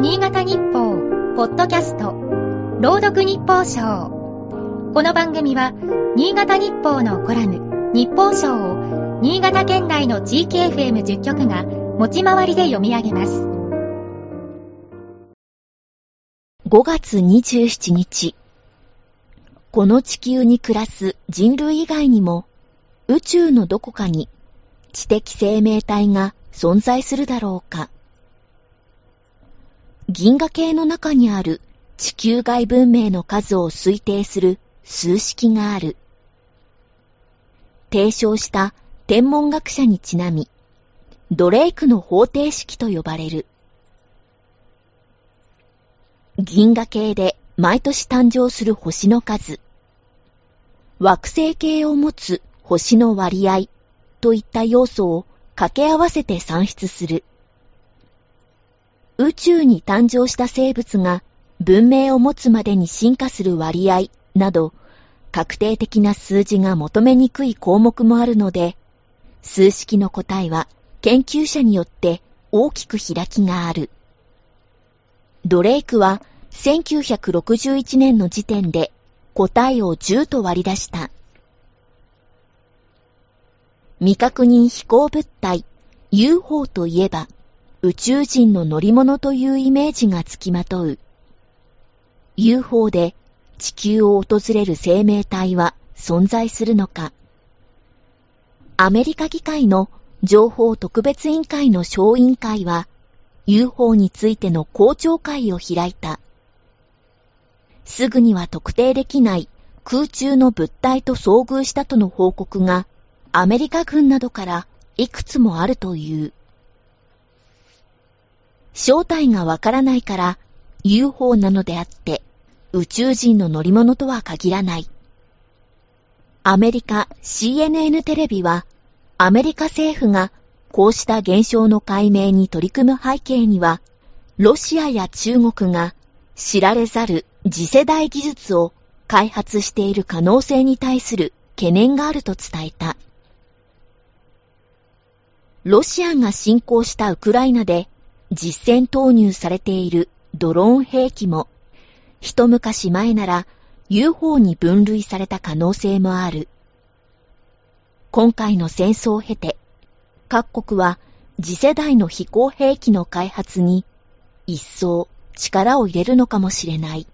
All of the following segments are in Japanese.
新潟日報、ポッドキャスト、朗読日報賞。この番組は、新潟日報のコラム、日報賞を、新潟県内の地域 FM10 局が、持ち回りで読み上げます。5月27日。この地球に暮らす人類以外にも、宇宙のどこかに知的生命体が存在するだろうか。銀河系の中にある地球外文明の数を推定する数式がある。提唱した天文学者にちなみ、ドレイクの方程式と呼ばれる。銀河系で毎年誕生する星の数、惑星系を持つ星の割合といった要素を掛け合わせて算出する。宇宙に誕生した生物が文明を持つまでに進化する割合など、確定的な数字が求めにくい項目もあるので、数式の答えは研究者によって大きく開きがある。ドレイクは1961年の時点で答えを10と割り出した。未確認飛行物体 UFO といえば宇宙人の乗り物というイメージがつきまとう。UFO で地球を訪れる生命体は存在するのか。アメリカ議会の情報特別委員会の小委員会は UFO についての公聴会を開いた。すぐには特定できない空中の物体と遭遇したとの報告がアメリカ軍などからいくつもあるという。正体がわからないから UFO なのであって宇宙人の乗り物とは限らない。アメリカ CNN テレビはアメリカ政府がこうした現象の解明に取り組む背景にはロシアや中国が知られざる次世代技術を開発している可能性に対する懸念があると伝えた。ロシアが侵攻したウクライナで実戦投入されているドローン兵器も、一昔前なら UFO に分類された可能性もある。今回の戦争を経て、各国は次世代の飛行兵器の開発に一層力を入れるのかもしれない。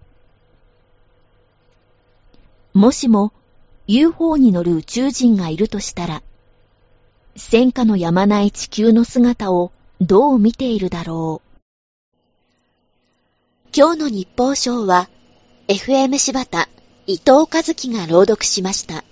もしも UFO に乗る宇宙人がいるとしたら、戦火のやまない地球の姿をどう見ているだろう。今日の日報賞は、FM 柴田伊藤和樹が朗読しました。